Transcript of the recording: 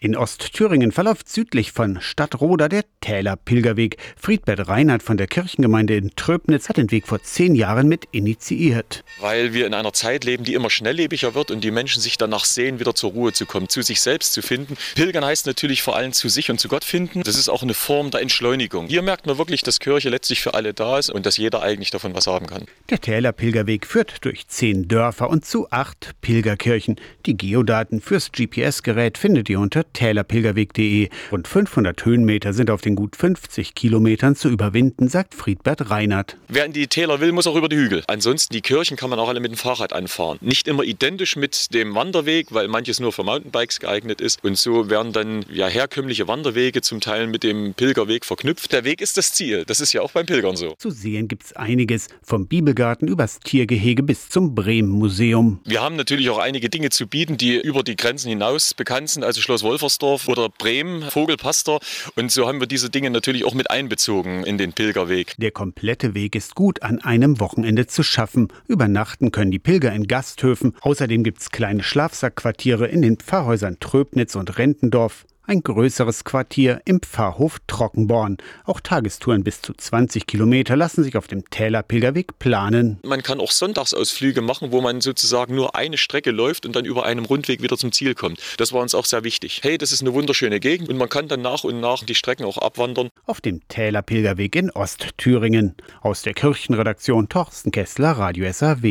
In Ostthüringen verläuft südlich von Stadtroda der Täler Pilgerweg. Friedbert Reinhardt von der Kirchengemeinde in Tröbnitz hat den Weg vor zehn Jahren mit initiiert. Weil wir in einer Zeit leben, die immer schnelllebiger wird und die Menschen sich danach sehen, wieder zur Ruhe zu kommen, zu sich selbst zu finden. Pilgern heißt natürlich vor allem zu sich und zu Gott finden. Das ist auch eine Form der Entschleunigung. Hier merkt man wirklich, dass Kirche letztlich für alle da ist und dass jeder eigentlich davon was haben kann. Der Täler Pilgerweg führt durch zehn Dörfer und zu acht Pilgerkirchen. Die Geodaten fürs GPS-Gerät findet ihr unter tälerpilgerweg.de. Rund 500 Höhenmeter sind auf den gut 50 Kilometern zu überwinden, sagt Friedbert Reinhardt. Wer in die Täler will, muss auch über die Hügel. Ansonsten die Kirchen kann man auch alle mit dem Fahrrad anfahren. Nicht immer identisch mit dem Wanderweg, weil manches nur für Mountainbikes geeignet ist. Und so werden dann ja herkömmliche Wanderwege zum Teil mit dem Pilgerweg verknüpft. Der Weg ist das Ziel. Das ist ja auch beim Pilgern so. Zu sehen gibt es einiges, vom Bibelgarten übers Tiergehege bis zum Bremen-Museum. Wir haben natürlich auch einige Dinge zu bieten, die über die Grenzen hinaus bekannt sind, also Schloss Wolfersdorf oder Bremen, Vogelpastor. Und so haben wir diese Dinge natürlich auch mit einbezogen in den Pilgerweg. Der komplette Weg ist gut an einem Wochenende zu schaffen. Übernachten können die Pilger in Gasthöfen. Außerdem gibt es kleine Schlafsackquartiere in den Pfarrhäusern Tröbnitz und Rentendorf ein größeres Quartier im Pfarrhof Trockenborn. Auch Tagestouren bis zu 20 Kilometer lassen sich auf dem Täler Pilgerweg planen. Man kann auch Sonntagsausflüge machen, wo man sozusagen nur eine Strecke läuft und dann über einem Rundweg wieder zum Ziel kommt. Das war uns auch sehr wichtig. Hey, das ist eine wunderschöne Gegend und man kann dann nach und nach die Strecken auch abwandern. Auf dem Täler Pilgerweg in Ostthüringen. Aus der Kirchenredaktion Torsten Kessler, Radio SAW.